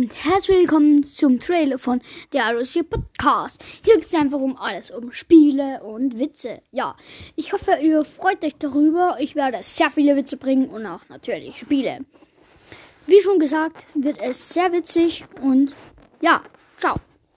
und herzlich willkommen zum Trailer von der Arosia Podcast. Hier geht es einfach um alles, um Spiele und Witze. Ja, ich hoffe, ihr freut euch darüber. Ich werde sehr viele Witze bringen und auch natürlich Spiele. Wie schon gesagt, wird es sehr witzig und ja, ciao.